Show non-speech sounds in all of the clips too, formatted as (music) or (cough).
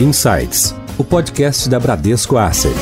Insights, o podcast da Bradesco Asset.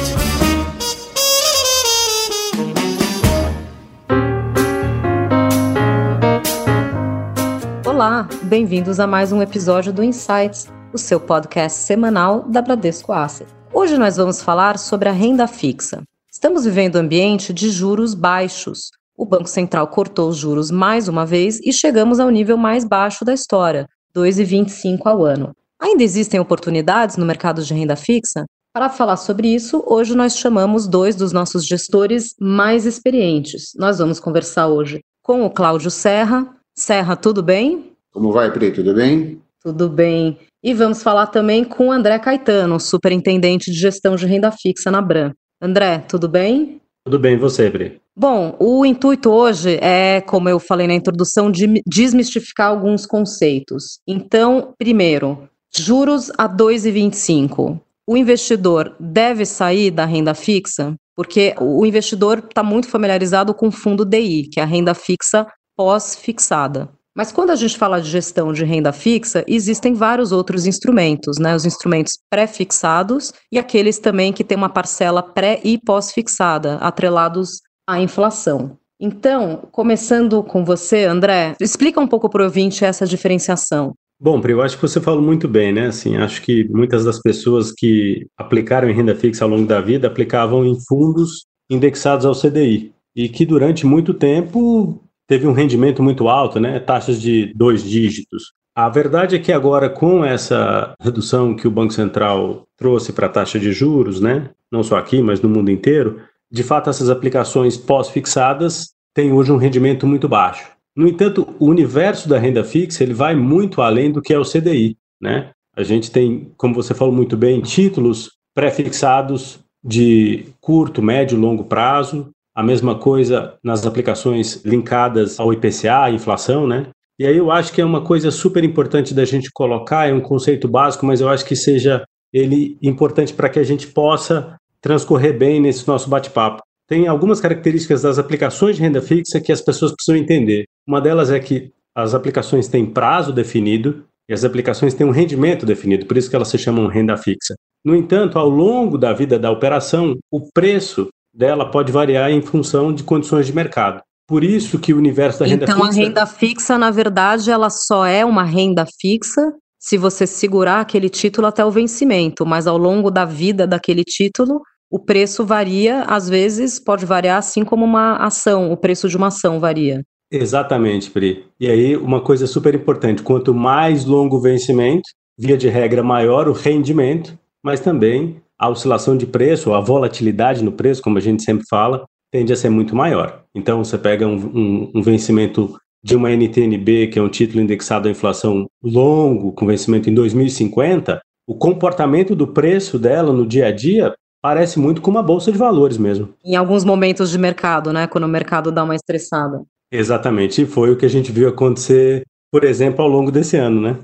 Olá, bem-vindos a mais um episódio do Insights, o seu podcast semanal da Bradesco Asset. Hoje nós vamos falar sobre a renda fixa. Estamos vivendo um ambiente de juros baixos. O Banco Central cortou os juros mais uma vez e chegamos ao nível mais baixo da história, 2,25 ao ano. Ainda existem oportunidades no mercado de renda fixa? Para falar sobre isso, hoje nós chamamos dois dos nossos gestores mais experientes. Nós vamos conversar hoje com o Cláudio Serra. Serra, tudo bem? Como vai, Pri? Tudo bem? Tudo bem. E vamos falar também com o André Caetano, superintendente de gestão de renda fixa na Bram. André, tudo bem? Tudo bem, você, Pri? Bom, o intuito hoje é, como eu falei na introdução, de desmistificar alguns conceitos. Então, primeiro, Juros a 2,25. O investidor deve sair da renda fixa? Porque o investidor está muito familiarizado com o fundo DI, que é a renda fixa pós-fixada. Mas quando a gente fala de gestão de renda fixa, existem vários outros instrumentos, né? Os instrumentos pré-fixados e aqueles também que têm uma parcela pré e pós-fixada, atrelados à inflação. Então, começando com você, André, explica um pouco para o ouvinte essa diferenciação. Bom, Pri, eu acho que você falou muito bem, né? Assim, acho que muitas das pessoas que aplicaram em renda fixa ao longo da vida aplicavam em fundos indexados ao CDI e que durante muito tempo teve um rendimento muito alto, né? Taxas de dois dígitos. A verdade é que agora, com essa redução que o Banco Central trouxe para a taxa de juros, né? Não só aqui, mas no mundo inteiro, de fato, essas aplicações pós-fixadas têm hoje um rendimento muito baixo. No entanto, o universo da renda fixa ele vai muito além do que é o CDI, né? A gente tem, como você falou muito bem, títulos pré-fixados de curto, médio, longo prazo. A mesma coisa nas aplicações linkadas ao IPCA, inflação, né? E aí eu acho que é uma coisa super importante da gente colocar, é um conceito básico, mas eu acho que seja ele importante para que a gente possa transcorrer bem nesse nosso bate-papo tem algumas características das aplicações de renda fixa que as pessoas precisam entender. Uma delas é que as aplicações têm prazo definido e as aplicações têm um rendimento definido, por isso que elas se chamam renda fixa. No entanto, ao longo da vida da operação, o preço dela pode variar em função de condições de mercado. Por isso que o universo da renda então, fixa. Então, a renda fixa, na verdade, ela só é uma renda fixa se você segurar aquele título até o vencimento, mas ao longo da vida daquele título, o preço varia, às vezes pode variar assim como uma ação, o preço de uma ação varia. Exatamente, Pri. E aí, uma coisa super importante: quanto mais longo o vencimento, via de regra, maior o rendimento, mas também a oscilação de preço, a volatilidade no preço, como a gente sempre fala, tende a ser muito maior. Então, você pega um, um, um vencimento de uma NTNB, que é um título indexado à inflação longo, com vencimento em 2050, o comportamento do preço dela no dia a dia parece muito com uma bolsa de valores mesmo. Em alguns momentos de mercado, né? Quando o mercado dá uma estressada. Exatamente, e foi o que a gente viu acontecer, por exemplo, ao longo desse ano, né?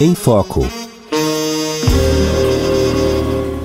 Em Foco.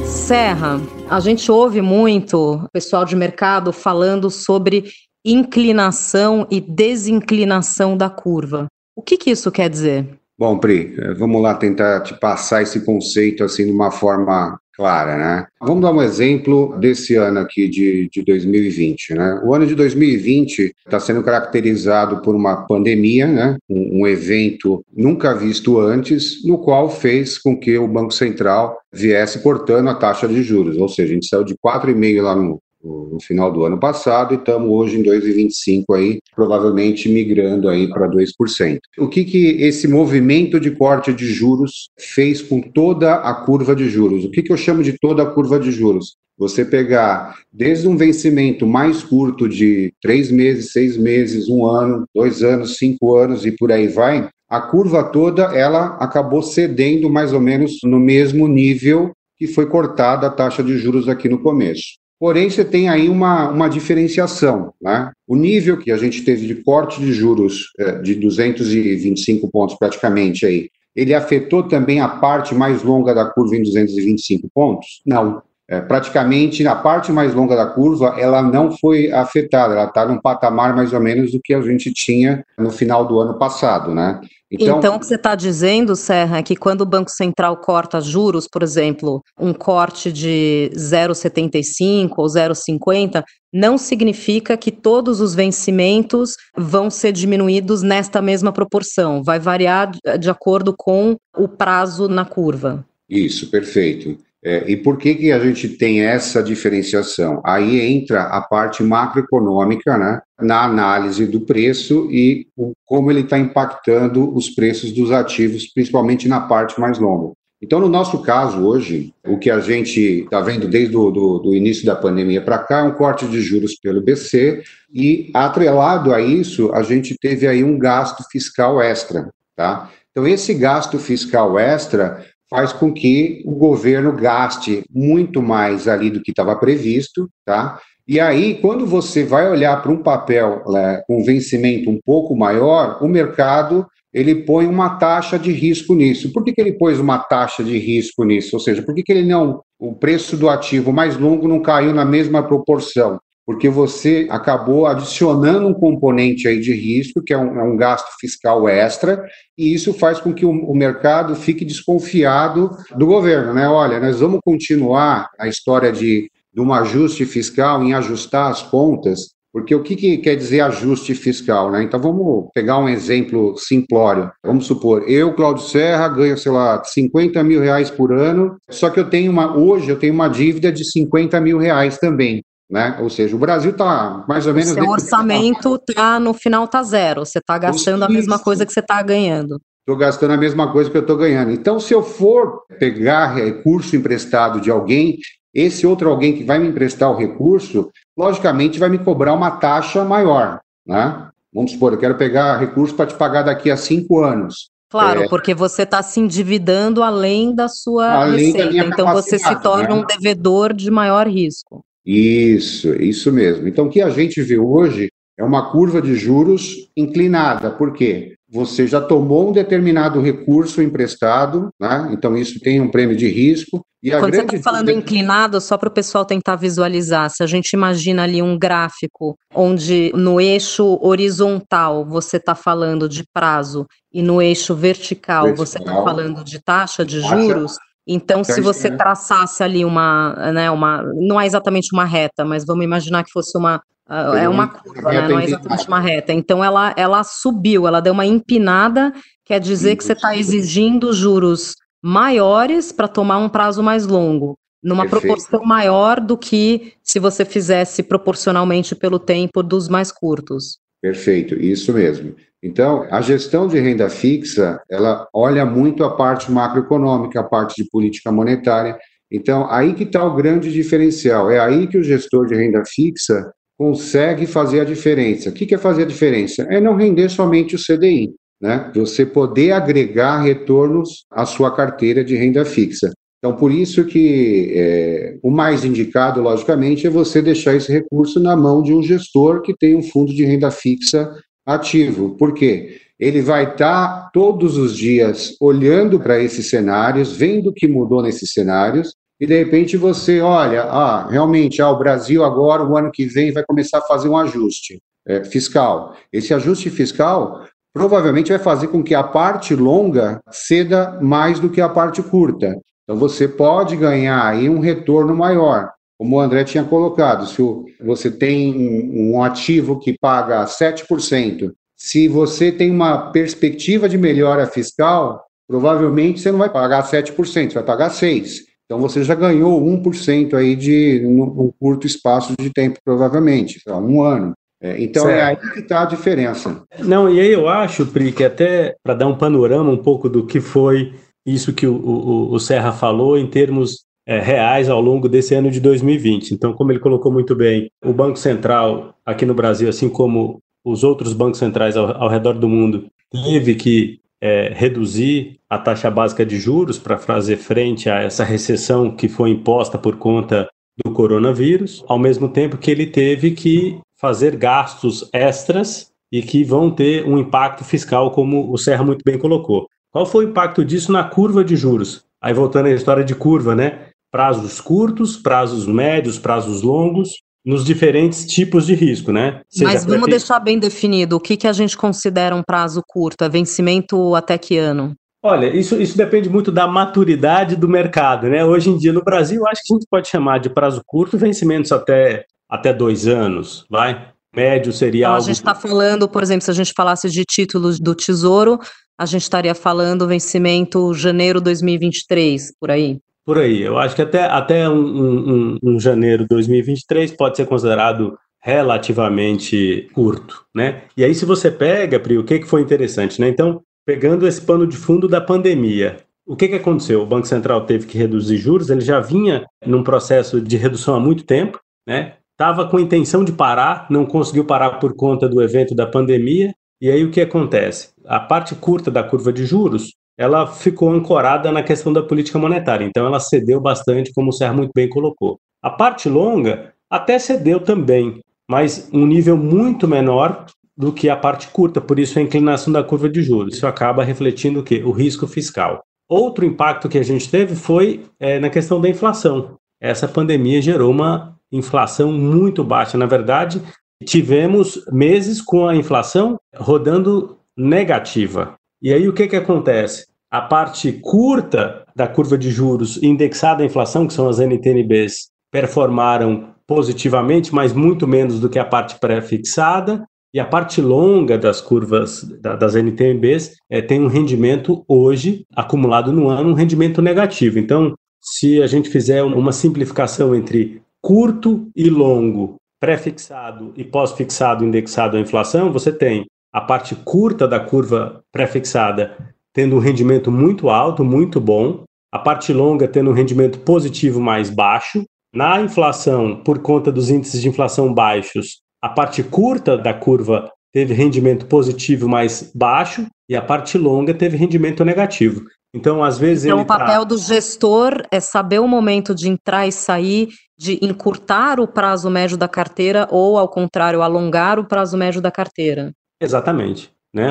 Serra, a gente ouve muito pessoal de mercado falando sobre inclinação e desinclinação da curva. O que, que isso quer dizer? Bom, Pri, eh, vamos lá tentar te passar esse conceito assim de uma forma clara, né? Vamos dar um exemplo desse ano aqui de, de 2020, né? O ano de 2020 está sendo caracterizado por uma pandemia, né? Um, um, evento nunca visto antes, no qual fez com que o Banco Central viesse cortando a taxa de juros, ou seja, a gente saiu de 4,5 lá no, no final do ano passado e estamos hoje em 2,25 aí, provavelmente migrando aí para 2%. O que que esse movimento de corte de juros fez com toda a curva de juros? O que que eu chamo de toda a curva de juros? Você pegar desde um vencimento mais curto de três meses, seis meses, um ano, dois anos, cinco anos e por aí vai, a curva toda ela acabou cedendo mais ou menos no mesmo nível que foi cortada a taxa de juros aqui no começo. Porém, você tem aí uma, uma diferenciação. Né? O nível que a gente teve de corte de juros é, de 225 pontos praticamente aí, ele afetou também a parte mais longa da curva em 225 pontos? Não. é, praticamente na parte mais longa da curva, ela não foi afetada, ela está num patamar mais ou menos do que a gente tinha no final do ano passado, né? Então, então o que você está dizendo, Serra, é que quando o Banco Central corta juros, por exemplo, um corte de 0,75 ou 0,50, não significa que todos os vencimentos vão ser diminuídos nesta mesma proporção, vai variar de acordo com o prazo na curva. Isso, perfeito. É, e por que, que a gente tem essa diferenciação? Aí entra a parte macroeconômica, né, na análise do preço e o, como ele está impactando os preços dos ativos, principalmente na parte mais longa. Então, no nosso caso hoje, o que a gente está vendo desde o do, do início da pandemia para cá é um corte de juros pelo BC e, atrelado a isso, a gente teve aí um gasto fiscal extra, tá? Então, esse gasto fiscal extra faz com que o governo gaste muito mais ali do que estava previsto, tá? E aí, quando você vai olhar para um papel né, com vencimento um pouco maior, o mercado ele põe uma taxa de risco nisso. Por que, que ele pôs uma taxa de risco nisso? Ou seja, por que, que ele não. O preço do ativo mais longo não caiu na mesma proporção? Porque você acabou adicionando um componente aí de risco, que é um, é um gasto fiscal extra, e isso faz com que o, o, mercado fique desconfiado do governo, né? Olha, nós vamos continuar a história de, de um ajuste fiscal em ajustar as contas, porque o que, que, quer dizer ajuste fiscal? Né? Então vamos pegar um exemplo simplório. Vamos supor, eu, Cláudio Serra, ganho, sei lá, 50 mil reais por ano, só que eu tenho uma, hoje eu tenho uma dívida de 50 mil reais também. Né? Ou seja, o Brasil está mais ou menos. O seu orçamento tá, no final está zero. Você está gastando a mesma coisa que você está ganhando. Estou gastando a mesma coisa que eu estou ganhando. Então, se eu for pegar recurso emprestado de alguém, esse outro alguém que vai me emprestar o recurso, logicamente vai me cobrar uma taxa maior. Né? Vamos supor, eu quero pegar recurso para te pagar daqui a cinco anos. Claro, é, porque você está se endividando além da sua além receita. Da então você se torna né? um devedor de maior risco. Isso, isso mesmo. Então, o que a gente vê hoje é uma curva de juros inclinada. Por quê? Você já tomou um determinado recurso emprestado, né? então isso tem um prêmio de risco. E Quando grande... você está falando inclinado, só para o pessoal tentar visualizar, se a gente imagina ali um gráfico onde no eixo horizontal você está falando de prazo e no eixo vertical, vertical você está falando de taxa de juros, então, se você traçasse ali uma, né, uma, não é exatamente uma reta, mas vamos imaginar que fosse uma, uh, é uma curva, né, não é exatamente uma reta. Então, ela, ela subiu, ela deu uma empinada, quer dizer que você está exigindo juros maiores para tomar um prazo mais longo, numa Perfeito. proporção maior do que se você fizesse proporcionalmente pelo tempo dos mais curtos. Perfeito, isso mesmo. Então, a gestão de renda fixa, ela olha muito a parte macroeconômica, a parte de política monetária. Então, aí que está o grande diferencial. É aí que o gestor de renda fixa consegue fazer a diferença. O que é fazer a diferença? É não render somente o CDI, né? Você poder agregar retornos à sua carteira de renda fixa. Então, por isso que é, o mais indicado, logicamente, é você deixar esse recurso na mão de um gestor que tem um fundo de renda fixa ativo. Por quê? Ele vai estar tá todos os dias olhando para esses cenários, vendo o que mudou nesses cenários, e de repente você olha, ah, realmente, ah, o Brasil agora, o ano que vem, vai começar a fazer um ajuste é, fiscal. Esse ajuste fiscal provavelmente vai fazer com que a parte longa ceda mais do que a parte curta. Então você pode ganhar aí um retorno maior como o André tinha colocado, se você tem um ativo que paga 7%, se você tem uma perspectiva de melhora fiscal, provavelmente você não vai pagar 7%, você vai pagar 6%. Então você já ganhou 1% aí de um curto espaço de tempo, provavelmente, um ano. É, então é certo. é aí que está a diferença. Não, e aí eu acho, Pri, que até para dar um panorama um pouco do que foi isso que o, o, o Serra falou em termos é, reais ao longo desse ano de 2020. Então, como ele colocou muito bem, o Banco Central aqui no Brasil, assim como os outros bancos centrais ao, ao redor do mundo, teve que é, reduzir a taxa básica de juros para fazer frente a essa recessão que foi imposta por conta do coronavírus, ao mesmo tempo que ele teve que fazer gastos extras e que vão ter um impacto fiscal, como o Serra muito bem colocou. Qual foi o impacto disso na curva de juros? Aí voltando à história de curva, né? Prazos curtos, prazos médios, prazos longos, nos diferentes tipos de risco, né? Seja Mas vamos deixar bem definido o que, que a gente considera um prazo curto, é vencimento até que ano? Olha, isso, isso depende muito da maturidade do mercado, né? Hoje em dia, no Brasil, acho que a gente pode chamar de prazo curto vencimentos até, até dois anos, vai? Médio seria então, algo... A gente está falando, por exemplo, se a gente falasse de títulos do Tesouro, a gente estaria falando vencimento janeiro 2023, por aí. Por aí, eu acho que até, até um, um, um janeiro de 2023 pode ser considerado relativamente curto, né? E aí se você pega, Pri, o que, que foi interessante, né? Então, pegando esse pano de fundo da pandemia, o que, que aconteceu? O Banco Central teve que reduzir juros, ele já vinha num processo de redução há muito tempo, né? Estava com a intenção de parar, não conseguiu parar por conta do evento da pandemia, e aí o que acontece? A parte curta da curva de juros ela ficou ancorada na questão da política monetária. Então, ela cedeu bastante, como o Serra muito bem colocou. A parte longa até cedeu também, mas um nível muito menor do que a parte curta, por isso a inclinação da curva de juros. Isso acaba refletindo o quê? O risco fiscal. Outro impacto que a gente teve foi é, na questão da inflação. Essa pandemia gerou uma inflação muito baixa. Na verdade, tivemos meses com a inflação rodando negativa. E aí o que, que acontece? A parte curta da curva de juros indexada à inflação, que são as NTNBs, performaram positivamente, mas muito menos do que a parte pré-fixada, e a parte longa das curvas das NTNBs é, tem um rendimento hoje, acumulado no ano, um rendimento negativo. Então, se a gente fizer uma simplificação entre curto e longo, pré-fixado e pós-fixado indexado à inflação, você tem a parte curta da curva prefixada tendo um rendimento muito alto, muito bom, a parte longa tendo um rendimento positivo mais baixo. Na inflação, por conta dos índices de inflação baixos, a parte curta da curva teve rendimento positivo mais baixo e a parte longa teve rendimento negativo. Então, às vezes. Então, o papel do gestor é saber o momento de entrar e sair, de encurtar o prazo médio da carteira ou, ao contrário, alongar o prazo médio da carteira. Exatamente. Né?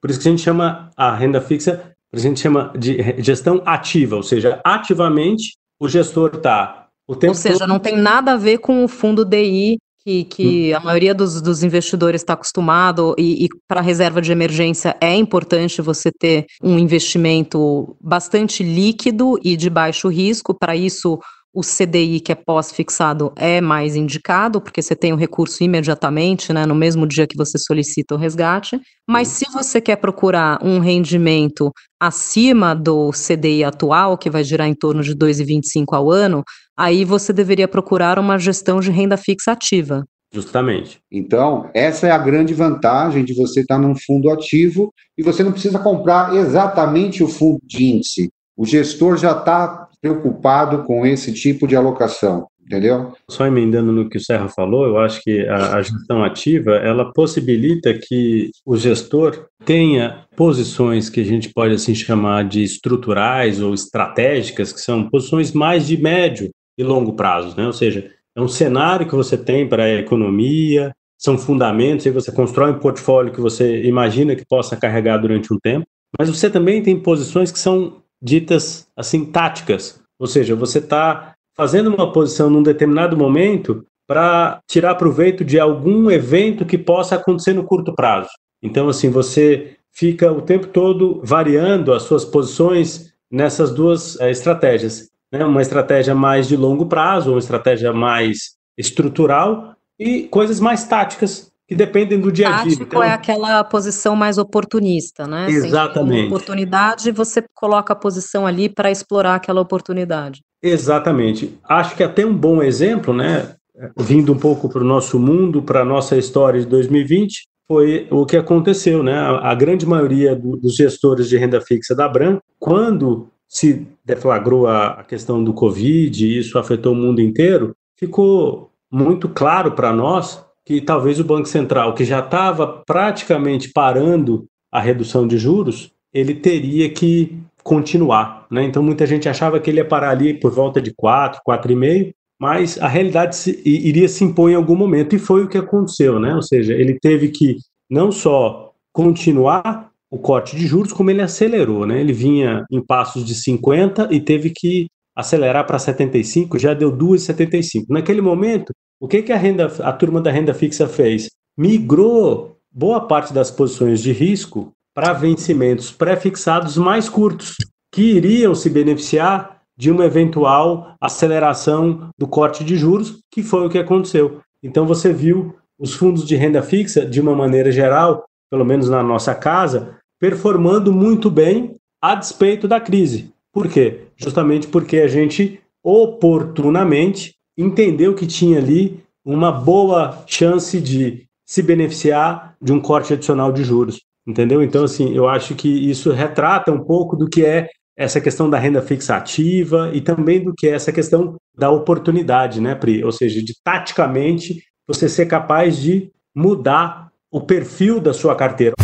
Por isso que a gente chama a renda fixa, a gente chama de gestão ativa, ou seja, ativamente o gestor está o tempo Ou seja, todo... não tem nada a ver com o fundo DI que, que hum. a maioria dos, dos investidores está acostumado e, e para reserva de emergência é importante você ter um investimento bastante líquido e de baixo risco. Para isso, o CDI, que é pós-fixado, é mais indicado, porque você tem o recurso imediatamente, né, no mesmo dia que você solicita o resgate. Mas se você quer procurar um rendimento acima do CDI atual, que vai girar em torno de 2,25 ao ano, aí você deveria procurar uma gestão de renda fixa ativa. Justamente. Então, essa é a grande vantagem de você estar num fundo ativo e você não precisa comprar exatamente o fundo de índice. O gestor já está preocupado com esse tipo de alocação, entendeu? Só emendando no que o Serra falou, eu acho que a, a gestão ativa, ela possibilita que o gestor tenha posições que a gente pode assim chamar de estruturais ou estratégicas, que são posições mais de médio e longo prazo, né? Ou seja, é um cenário que você tem para a economia, são fundamentos, e você constrói um portfólio que você imagina que possa carregar durante um tempo, mas você também tem posições que são ditas assim táticas, ou seja, você está fazendo uma posição num determinado momento para tirar proveito de algum evento que possa acontecer no curto prazo. Então, assim, você fica o tempo todo variando as suas posições nessas duas é, estratégias. Né? Uma estratégia mais de longo prazo, uma estratégia mais estrutural e coisas mais táticas, que dependem do dia a dia. Tático então... é aquela posição mais oportunista, né? Exatamente. Oportunidade, você coloca a posição ali para explorar aquela oportunidade. Exatamente. Acho que até um bom exemplo, né? Vindo um pouco para o nosso mundo, para a nossa história de 2020, foi o que aconteceu, né? A, grande maioria do, dos gestores de renda fixa da Bran, quando se deflagrou a, a questão do Covid e isso afetou o mundo inteiro, ficou muito claro para nós que talvez o Banco Central, que já estava praticamente parando a redução de juros, ele teria que continuar. Né? Então, muita gente achava que ele ia parar ali por volta de 4, 4,5, mas a realidade se, iria se impor em algum momento, e foi o que aconteceu. Né? Ou seja, ele teve que não só continuar o corte de juros, como ele acelerou. Né? Ele vinha em passos de 50 e teve que acelerar para 75, já deu 2,75. Naquele momento, o que, que a, renda, a turma da renda fixa fez? Migrou boa parte das posições de risco para vencimentos pré-fixados mais curtos, que iriam se beneficiar de uma eventual aceleração do corte de juros, que foi o que aconteceu. Então você viu os fundos de renda fixa, de uma maneira geral, pelo menos na nossa casa, performando muito bem a despeito da crise. Por quê? Justamente porque a gente oportunamente entendeu que tinha ali uma boa chance de se beneficiar de um corte adicional de juros. Entendeu? Então, assim, eu acho que isso retrata um pouco do que é essa questão da renda fixa ativa e também do que é essa questão da oportunidade, né, Pri? Ou seja, de taticamente você ser capaz de mudar o perfil da sua carteira.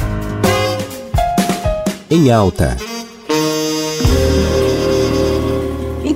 Em alta.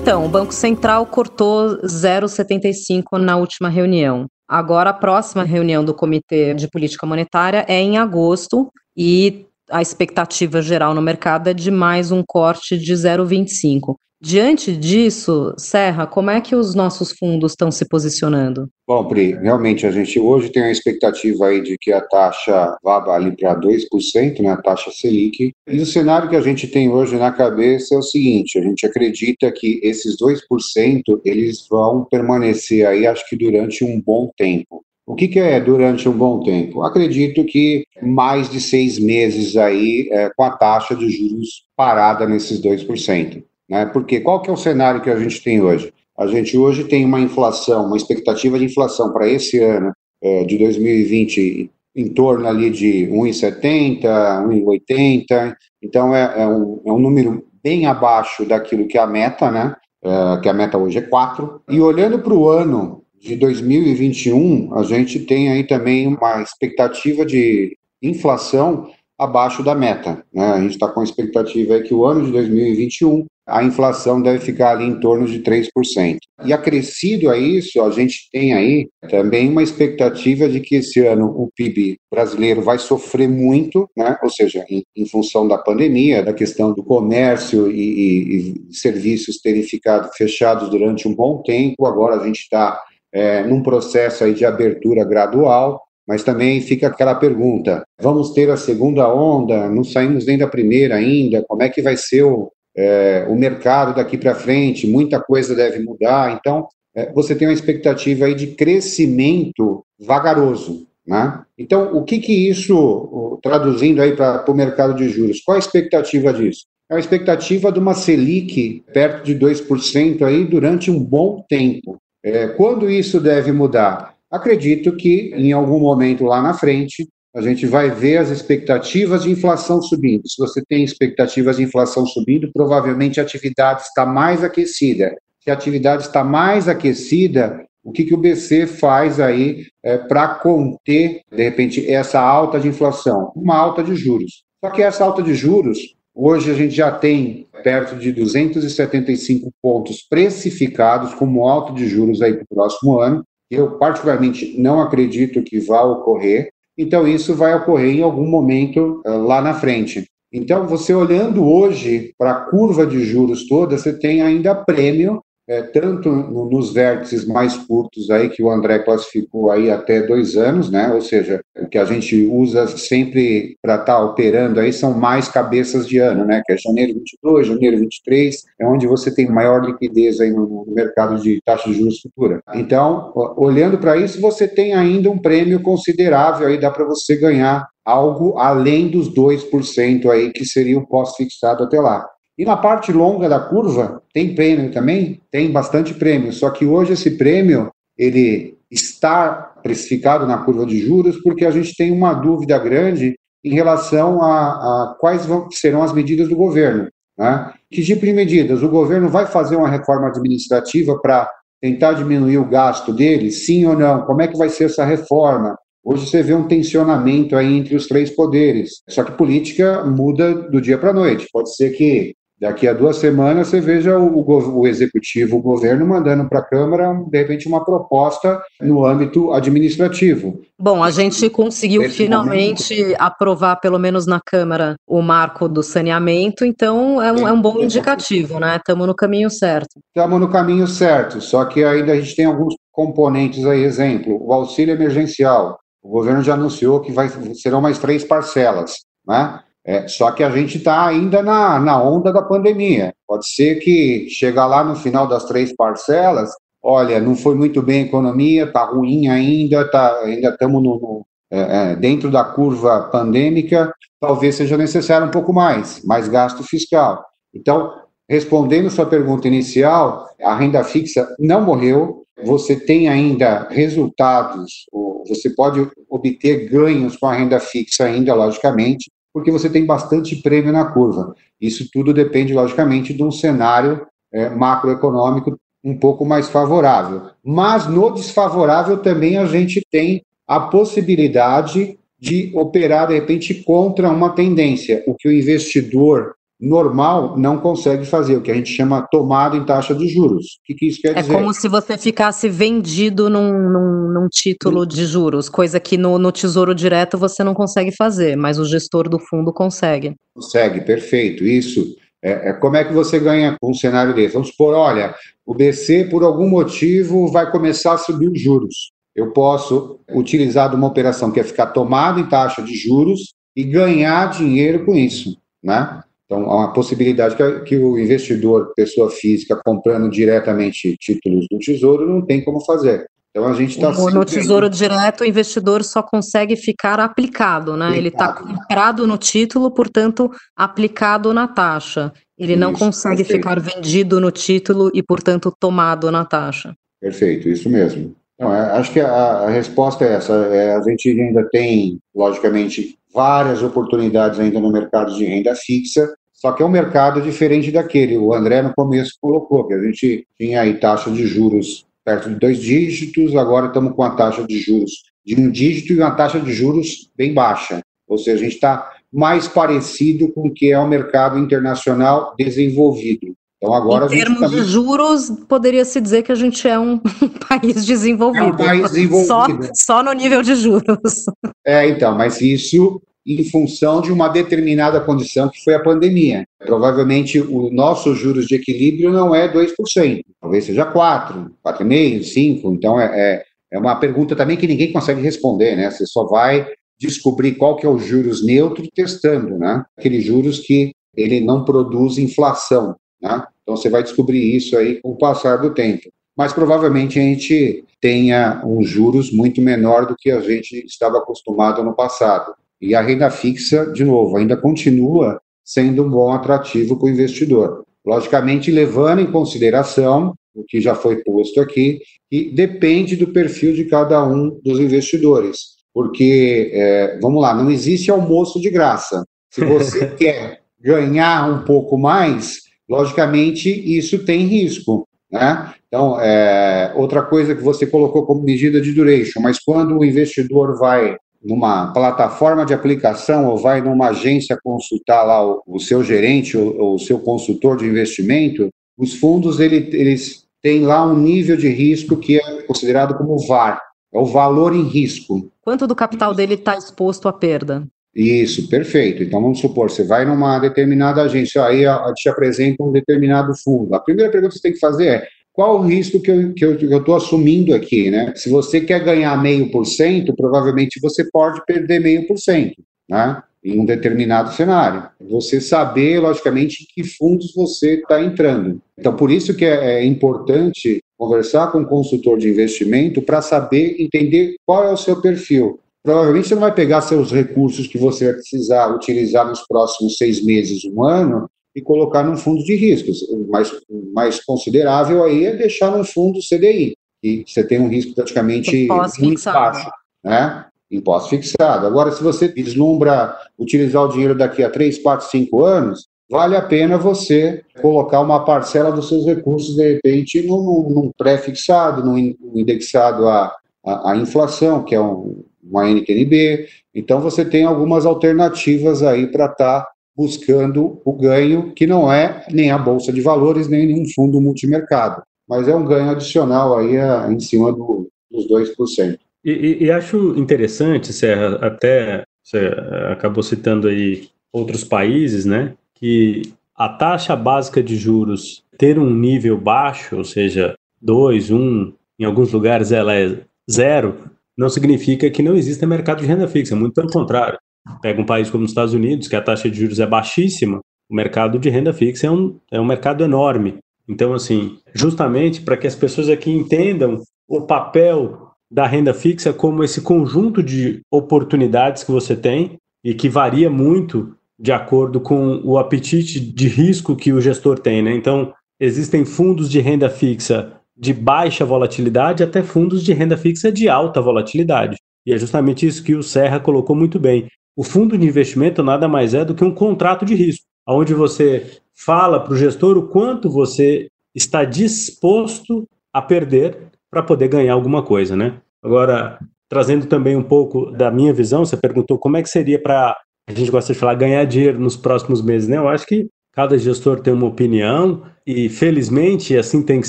Então, o Banco Central cortou 0,75 na última reunião. Agora, a próxima reunião do Comitê de Política Monetária é em agosto e a expectativa geral no mercado é de mais um corte de 0,25. Diante disso, Serra, como é que os nossos fundos estão se posicionando? Bom, Pri, realmente a gente hoje tem a expectativa aí de que a taxa vá ali para 2%, né, a taxa Selic. E o cenário que a gente tem hoje na cabeça é o seguinte, a gente acredita que esses 2% eles vão permanecer aí, acho que durante um bom tempo. O que, que, é durante um bom tempo? Acredito que mais de seis meses aí é, com a taxa de juros parada nesses 2%. Né? Porque qual que é o cenário que a gente tem hoje? A gente hoje tem uma inflação, uma expectativa de inflação para esse ano é, de 2020 em torno ali de 1,70, 1,80. Então é, é, um, é um número bem abaixo daquilo que é a meta, né? É, que a meta hoje é 4. E olhando para o ano de 2021, a gente tem aí também uma expectativa de inflação abaixo da meta. Né? A gente está com a expectativa aí que o ano de 2021 a inflação deve ficar ali em torno de 3%. E acrescido a isso, a gente tem aí também uma expectativa de que esse ano o PIB brasileiro vai sofrer muito, né? ou seja, em, em função da pandemia, da questão do comércio e, e, e serviços terem ficado fechados durante um bom tempo, agora a gente está é, num processo aí de abertura gradual, mas também fica aquela pergunta: vamos ter a segunda onda? Não saímos nem da primeira ainda? Como é que vai ser o, é, o mercado daqui para frente? Muita coisa deve mudar. Então, é, você tem uma expectativa aí de crescimento vagaroso. Né? Então, o que, que isso, traduzindo aí para o mercado de juros, qual a expectativa disso? É a expectativa de uma Selic perto de 2% aí durante um bom tempo. É, quando isso deve mudar? Acredito que em algum momento lá na frente a gente vai ver as expectativas de inflação subindo. Se você tem expectativas de inflação subindo, provavelmente a atividade está mais aquecida. Se a atividade está mais aquecida, o que, que o BC faz aí é, para conter, de repente, essa alta de inflação? Uma alta de juros. Só que essa alta de juros, hoje a gente já tem perto de 275 pontos precificados como alta de juros aí para o próximo ano. Eu, particularmente, não acredito que vá ocorrer. Então, isso vai ocorrer em algum momento uh, lá na frente. Então, você olhando hoje para a curva de juros toda, você tem ainda prêmio é, tanto nos vértices mais curtos aí que o André classificou aí até dois anos, né? Ou seja, o que a gente usa sempre para estar tá operando aí são mais cabeças de ano, né? Que é janeiro 22, janeiro 23, é onde você tem maior liquidez aí no, no mercado de taxa de juros futura. Então, olhando para isso, você tem ainda um prêmio considerável aí, dá para você ganhar algo além dos 2% aí que seria o pós-fixado até lá. E na parte longa da curva, tem prêmio também? Tem bastante prêmio, só que hoje esse prêmio, ele está precificado na curva de juros porque a gente tem uma dúvida grande em relação a, a quais vão, serão as medidas do governo. Né? Que tipo de medidas? O governo vai fazer uma reforma administrativa para tentar diminuir o gasto dele? Sim ou não? Como é que vai ser essa reforma? Hoje você vê um tensionamento aí entre os três poderes. Só que política muda do dia para a noite. Pode ser que Daqui a duas semanas você veja o, o, o executivo, o governo, mandando para a Câmara, de repente, uma proposta no âmbito administrativo. Bom, a gente conseguiu Nesse finalmente momento... aprovar, pelo menos na Câmara, o marco do saneamento, então é um, é um bom indicativo, né? Estamos no caminho certo. Estamos no caminho certo, só que ainda a gente tem alguns componentes aí, exemplo, o auxílio emergencial. O governo já anunciou que vai, serão mais três parcelas, né? É, só que a gente está ainda na, na onda da pandemia. Pode ser que chegar lá no final das três parcelas, olha, não foi muito bem a economia, está ruim ainda, tá, ainda estamos no, no é, é, dentro da curva pandêmica, talvez seja necessário um pouco mais, mais gasto fiscal. Então, respondendo sua pergunta inicial, a renda fixa não morreu, você tem ainda resultados, você pode obter ganhos com a renda fixa ainda, logicamente, porque você tem bastante prêmio na curva. Isso tudo depende, logicamente, de um cenário é, macroeconômico um pouco mais favorável. Mas no desfavorável também a gente tem a possibilidade de operar, de repente, contra uma tendência, o que o investidor normal não consegue fazer, o que a gente chama tomada em taxa de juros. O que, que isso quer é dizer? É como se você ficasse vendido num, num, num título de juros, coisa que no, no, Tesouro Direto você não consegue fazer, mas o gestor do fundo consegue. Consegue, perfeito. Isso. É, é como é que você ganha com um cenário desse? Vamos supor, olha, o BC, por algum motivo, vai começar a subir os juros. Eu posso utilizar de uma operação que é ficar tomado em taxa de juros e ganhar dinheiro com isso, né? Então, há uma possibilidade que, que, o investidor, pessoa física, comprando diretamente títulos do Tesouro, não tem como fazer. Então, a gente está... No Tesouro Direto, o investidor só consegue ficar aplicado, né? Aplicado. Ele está comprado no título, portanto, aplicado na taxa. Ele isso, não consegue perfeito. ficar vendido no título e, portanto, tomado na taxa. Perfeito, isso mesmo. Então, é, acho que a, a, resposta é essa. É, a gente ainda tem, logicamente, várias oportunidades ainda no mercado de renda fixa, só que é um mercado diferente daquele. O André no começo colocou que a gente tinha aí taxa de juros perto de dois dígitos, agora estamos com a taxa de juros de um dígito e uma taxa de juros bem baixa. Ou seja, a gente está mais parecido com o que é o mercado internacional desenvolvido. Então agora em termos de juros, poderia-se dizer que a gente é um (laughs) país desenvolvido. É um país desenvolvido. Só, só no nível de juros. É, então, mas isso em função de uma determinada condição que foi a pandemia. Provavelmente o nosso juros de equilíbrio não é 2%, talvez seja 4%, 4,5%, 5%. Então é, é, é uma pergunta também que ninguém consegue responder, né? Você só vai descobrir qual que é o juros neutro testando, né? Aqueles juros que ele não produz inflação. Né? Então você vai descobrir isso aí com o passar do tempo. Mas provavelmente a gente tenha uns juros muito menor do que a gente estava acostumado no passado. E a renda fixa, de novo, ainda continua sendo um bom atrativo para o investidor. Logicamente, levando em consideração o que já foi posto aqui, que depende do perfil de cada um dos investidores. Porque, é, vamos lá, não existe almoço de graça. Se você (laughs) quer ganhar um pouco mais, logicamente isso tem risco. Né? Então, é, outra coisa que você colocou como medida de duration, mas quando o investidor vai numa plataforma de aplicação ou vai numa agência consultar lá o, o seu gerente ou, o seu consultor de investimento, os fundos ele, eles têm lá um nível de risco que é considerado como VAR, é o valor em risco. Quanto do capital dele está exposto à perda? Isso, perfeito. Então vamos supor, você vai numa determinada agência, aí te apresenta um determinado fundo. A primeira pergunta que você tem que fazer é qual o risco que eu estou assumindo aqui, né? Se você quer ganhar meio por cento, provavelmente você pode perder meio por cento, né? Em um determinado cenário. Você saber, logicamente, em que fundos você está entrando. Então, por isso que é, é importante conversar com um consultor de investimento para saber entender qual é o seu perfil provavelmente você não vai pegar seus recursos que você vai precisar utilizar nos próximos seis meses, um ano, e colocar num fundo de riscos. O mais, o mais considerável aí é deixar no fundo CDI, que você tem um risco praticamente muito baixo, né? Imposto fixado. Agora, se você vislumbra utilizar o dinheiro daqui a 3, 4, 5 anos, vale a pena você colocar uma parcela dos seus recursos, de repente, num, num pré-fixado, num indexado à, à, à inflação, que é um, uma NTNB. Então, você tem algumas alternativas aí para estar tá buscando o ganho, que não é nem a Bolsa de Valores, nem nenhum fundo multimercado, mas é um ganho adicional aí a, em cima do, dos 2%. E, e, e acho interessante, Serra, até você acabou citando aí outros países, né, que a taxa básica de juros ter um nível baixo, ou seja, 2, 1, um, em alguns lugares ela é zero, não significa que não exista mercado de renda fixa, muito pelo contrário. Pega um país como os Estados Unidos, que a taxa de juros é baixíssima, o mercado de renda fixa é um, é um mercado enorme. Então, assim, justamente para que as pessoas aqui entendam o papel da renda fixa como esse conjunto de oportunidades que você tem e que varia muito de acordo com o apetite de risco que o gestor tem, né? Então, existem fundos de renda fixa de baixa volatilidade até fundos de renda fixa de alta volatilidade. E é justamente isso que o Serra colocou muito bem. O fundo de investimento nada mais é do que um contrato de risco, onde você fala para o gestor o quanto você está disposto a perder para poder ganhar alguma coisa, né? Agora, trazendo também um pouco da minha visão, você perguntou como é que seria para a gente gosta de falar ganhar dinheiro nos próximos meses, né? Eu acho que cada gestor tem uma opinião e felizmente assim tem que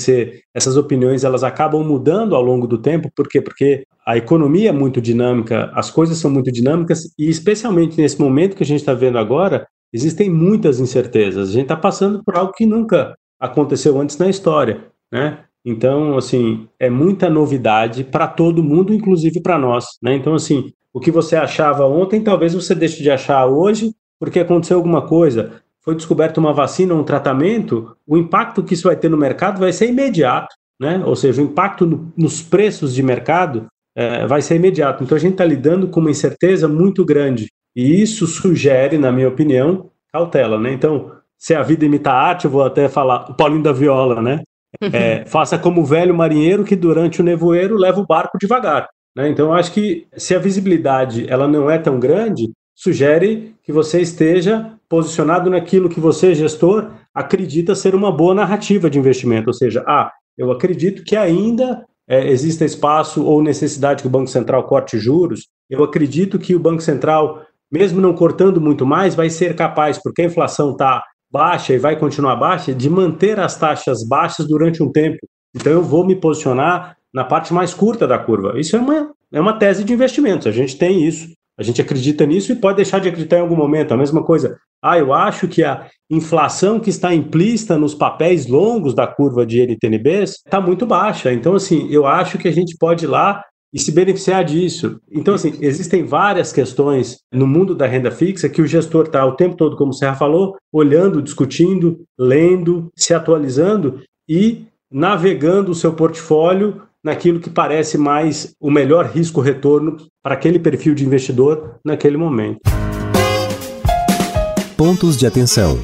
ser. Essas opiniões elas acabam mudando ao longo do tempo, por quê? Porque a economia é muito dinâmica, as coisas são muito dinâmicas e especialmente nesse momento que a gente está vendo agora, existem muitas incertezas. A gente está passando por algo que nunca aconteceu antes na história, né? Então, assim, é muita novidade para todo mundo, inclusive para nós, né? Então, assim, o que você achava ontem, talvez você deixe de achar hoje, porque aconteceu alguma coisa foi descoberta uma vacina, um tratamento, o impacto que isso vai ter no mercado vai ser imediato, né? Ou seja, o impacto no, nos preços de mercado é, vai ser imediato. Então a gente está lidando com uma incerteza muito grande e isso sugere, na minha opinião, cautela, né? Então, se a vida imita a arte, eu vou até falar o Paulinho da Viola, né? (laughs) É, faça como o velho marinheiro que durante o nevoeiro leva o barco devagar. Né? Então, eu acho que se a visibilidade ela não é tão grande, sugere que você esteja posicionado naquilo que você, gestor, acredita ser uma boa narrativa de investimento. Ou seja, ah, eu acredito que ainda é, exista espaço ou necessidade que o Banco Central corte juros. Eu acredito que o Banco Central, mesmo não cortando muito mais, vai ser capaz, porque a inflação está baixa e vai continuar baixa, de manter as taxas baixas durante um tempo. Então eu vou me posicionar na parte mais curta da curva. Isso é uma, é uma tese de investimentos, a gente tem isso. A gente acredita nisso e pode deixar de acreditar em algum momento. A mesma coisa. Ah, eu acho que a inflação que está implícita nos papéis longos da curva de NTNBs está muito baixa. Então, assim, eu acho que a gente pode ir lá e se beneficiar disso. Então, assim, existem várias questões no mundo da renda fixa que o gestor está o tempo todo, como o Serra falou, olhando, discutindo, lendo, se atualizando e navegando o seu portfólio naquilo que parece mais o melhor risco-retorno para aquele perfil de investidor naquele momento. Pontos de atenção.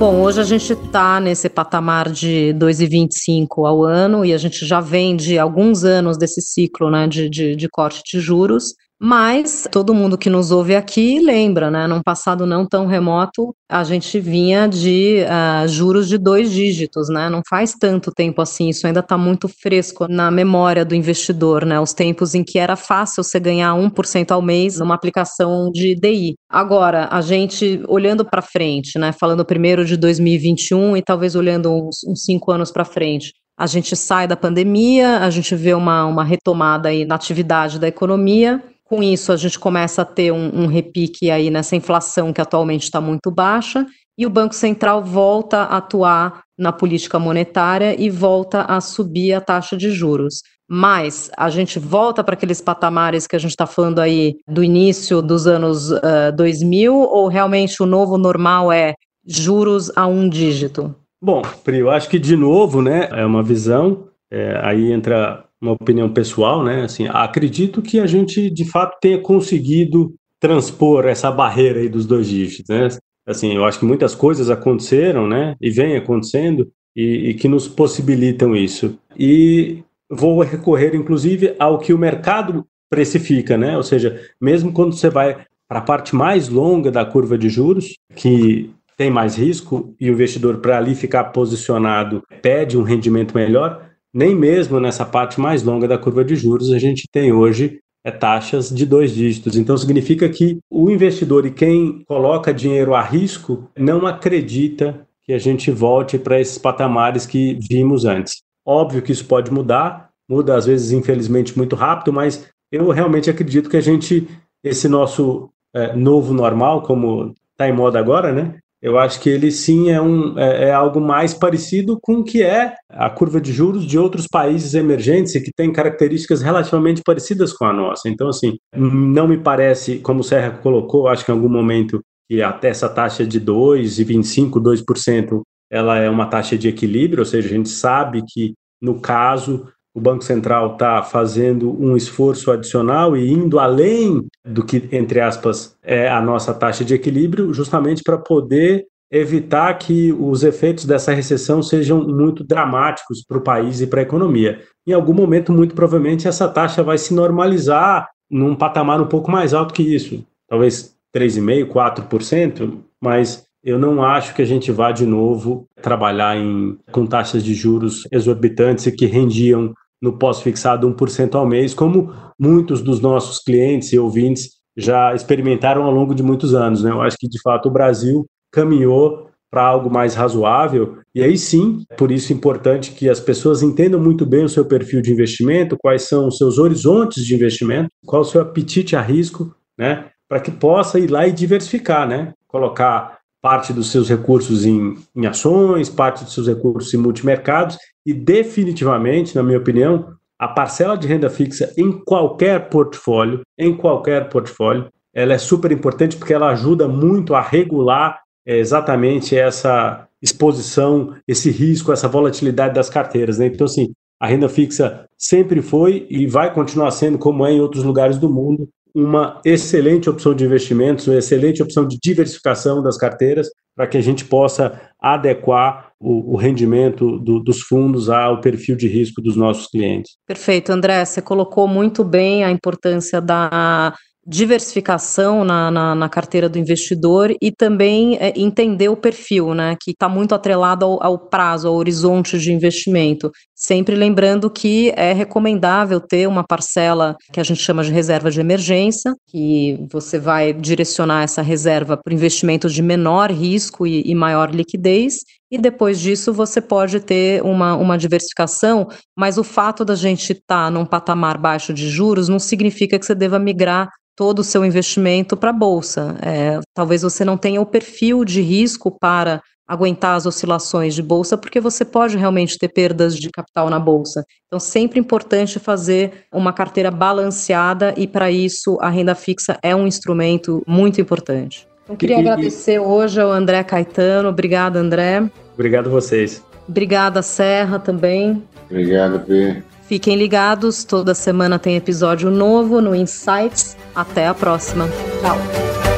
Bom, hoje a gente está nesse patamar de 2,25 ao ano e a gente já vem de alguns anos desse ciclo né, de, de, de corte de juros. Mas todo mundo que nos ouve aqui lembra, né? Num passado não tão remoto, a gente vinha de uh, juros de dois dígitos, né? Não faz tanto tempo assim, isso ainda está muito fresco na memória do investidor, né? Os tempos em que era fácil você ganhar 1% ao mês numa aplicação de DI. Agora, a gente olhando para frente, né? Falando primeiro de 2021 e talvez olhando uns, uns cinco anos para frente, a gente sai da pandemia, a gente vê uma, uma retomada aí na atividade da economia, com isso, a gente começa a ter um, um repique aí nessa inflação que atualmente está muito baixa, e o Banco Central volta a atuar na política monetária e volta a subir a taxa de juros. Mas a gente volta para aqueles patamares que a gente está falando aí do início dos anos uh, 2000, ou realmente o novo normal é juros a um dígito? Bom, Pri, eu acho que de novo, né, é uma visão, é, aí entra uma opinião pessoal, né? Assim, acredito que a gente de fato tenha conseguido transpor essa barreira aí dos dois dígitos, né? Assim, eu acho que muitas coisas aconteceram, né? E vem acontecendo e, e que nos possibilitam isso. E vou recorrer, inclusive, ao que o mercado precifica, né? Ou seja, mesmo quando você vai para a parte mais longa da curva de juros, que tem mais risco e o investidor para ali ficar posicionado pede um rendimento melhor, nem mesmo nessa parte mais longa da curva de juros a gente tem hoje é taxas de dois dígitos. Então significa que o investidor e quem coloca dinheiro a risco não acredita que a gente volte para esses patamares que vimos antes. Óbvio que isso pode mudar, muda às vezes infelizmente muito rápido, mas eu realmente acredito que a gente esse nosso é, novo normal, como está em moda agora, né? Eu acho que ele sim é, um, é, é, algo mais parecido com o que é a curva de juros de outros países emergentes e que tem características relativamente parecidas com a nossa. Então, assim, não me parece, como o Serra colocou, acho que em algum momento que até essa taxa de 2,25%, 2%, ela é uma taxa de equilíbrio, ou seja, a gente sabe que, no caso, o Banco Central está fazendo um esforço adicional e indo além do que, entre aspas, é a nossa taxa de equilíbrio, justamente para poder evitar que os efeitos dessa recessão sejam muito dramáticos para o país e para a economia. Em algum momento, muito provavelmente, essa taxa vai se normalizar num patamar um pouco mais alto que isso, talvez 3,5%, 4%, mas eu não acho que a gente vá de novo trabalhar em, com taxas de juros exorbitantes e que rendiam no pós-fixado 1% ao mês, como muitos dos nossos clientes e ouvintes já experimentaram ao longo de muitos anos. Né? Eu acho que, de fato, o Brasil caminhou para algo mais razoável. E aí sim, por isso é importante que as pessoas entendam muito bem o seu perfil de investimento, quais são os seus horizontes de investimento, qual o seu apetite a risco, né? Para que possa ir lá e diversificar, né? Colocar parte dos seus recursos em, em ações, parte dos seus recursos em multimercados e definitivamente, na minha opinião, a parcela de renda fixa em qualquer portfólio, em qualquer portfólio, ela é super importante porque ela ajuda muito a regular é, exatamente essa exposição, esse risco, essa volatilidade das carteiras. Né? Então, assim, a renda fixa sempre foi e vai continuar sendo, como é em outros lugares do mundo, uma excelente opção de investimentos, uma excelente opção de diversificação das carteiras, para que a gente possa adequar o, o rendimento do, dos fundos ao perfil de risco dos nossos clientes. Perfeito, André. Você colocou muito bem a importância da diversificação na, na, na, carteira do investidor e também é, entender o perfil, né, que está muito atrelado ao, ao, prazo, ao horizonte de investimento. Sempre lembrando que é recomendável ter uma parcela que a gente chama de reserva de emergência, que você vai direcionar essa reserva para investimentos de menor risco e, e maior liquidez, e depois disso você pode ter uma, uma diversificação, mas o fato da gente estar tá num patamar baixo de juros não significa que você deva migrar todo o seu investimento para a bolsa. É, talvez você não tenha o perfil de risco para aguentar as oscilações de bolsa, porque você pode realmente ter perdas de capital na bolsa. Então, sempre importante fazer uma carteira balanceada e, para isso, a renda fixa é um instrumento muito importante. Então, queria e, agradecer e... hoje ao André Caetano. Obrigada, André. Obrigado a vocês. Obrigada, Serra, também. Obrigado, P. Fiquem ligados, toda semana tem episódio novo no Insights. Até a próxima. Tchau.